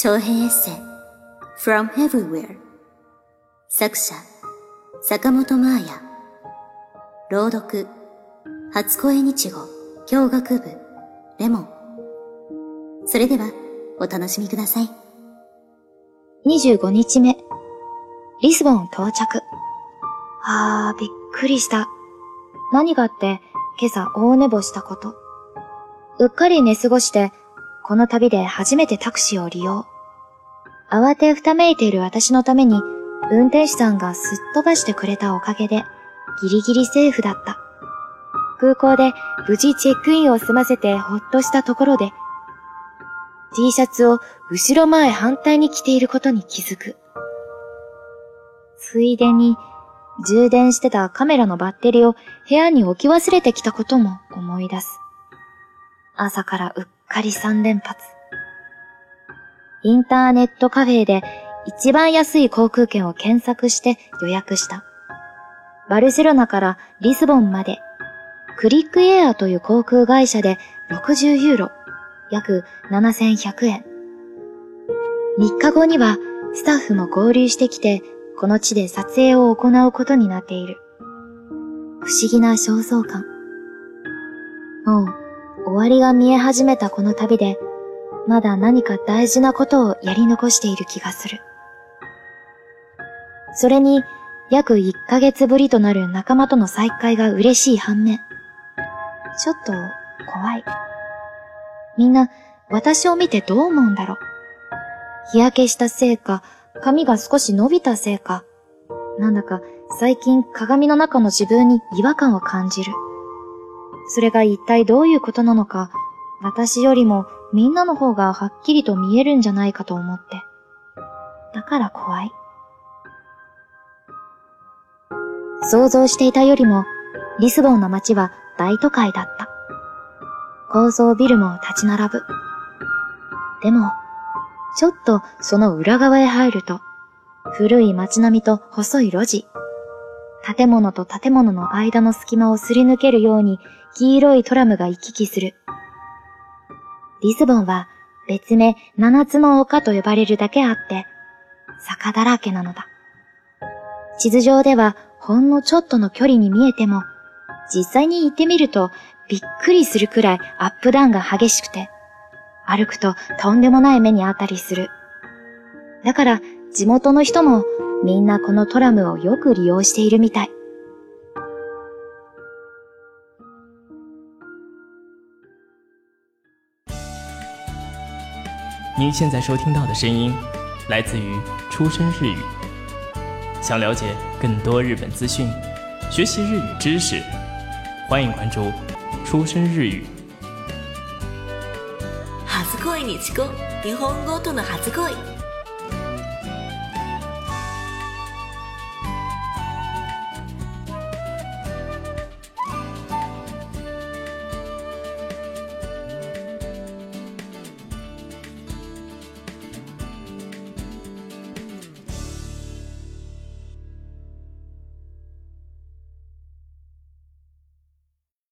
長編エッセイ From Everywhere 作者坂本真綾朗読初恋日語教学部レモンそれではお楽しみください25日目、リスボン到着。あー、びっくりした。何があって、今朝大寝坊したこと。うっかり寝過ごして、この旅で初めてタクシーを利用。慌てふためいている私のために、運転手さんがすっ飛ばしてくれたおかげで、ギリギリセーフだった。空港で無事チェックインを済ませてほっとしたところで、T シャツを後ろ前反対に着ていることに気づく。ついでに、充電してたカメラのバッテリーを部屋に置き忘れてきたことも思い出す。朝からうっかり三連発。インターネットカフェで一番安い航空券を検索して予約した。バルセロナからリスボンまで、クリックエアという航空会社で60ユーロ、約7100円。3日後にはスタッフも合流してきて、この地で撮影を行うことになっている。不思議な焦燥感。もう終わりが見え始めたこの旅で、まだ何か大事なことをやり残している気がする。それに、約1ヶ月ぶりとなる仲間との再会が嬉しい反面、ちょっと怖い。みんな、私を見てどう思うんだろう。日焼けしたせいか、髪が少し伸びたせいか、なんだか最近鏡の中の自分に違和感を感じる。それが一体どういうことなのか、私よりもみんなの方がはっきりと見えるんじゃないかと思って。だから怖い。想像していたよりも、リスボンの街は大都会だった。高層ビルも立ち並ぶ。でも、ちょっとその裏側へ入ると、古い街並みと細い路地、建物と建物の間の隙間をすり抜けるように黄色いトラムが行き来する。リスボンは別名七つの丘と呼ばれるだけあって、坂だらけなのだ。地図上ではほんのちょっとの距離に見えても、実際に行ってみるとびっくりするくらいアップダウンが激しくて、歩くととんでもない目にあったりする。だから地元の人もみんなこのトラムをよく利用しているみたい。您现在收听到的声音来自于出生日语。想了解更多日本资讯，学习日语知识，欢迎关注出生日语。初恋にちこ日本語との初恋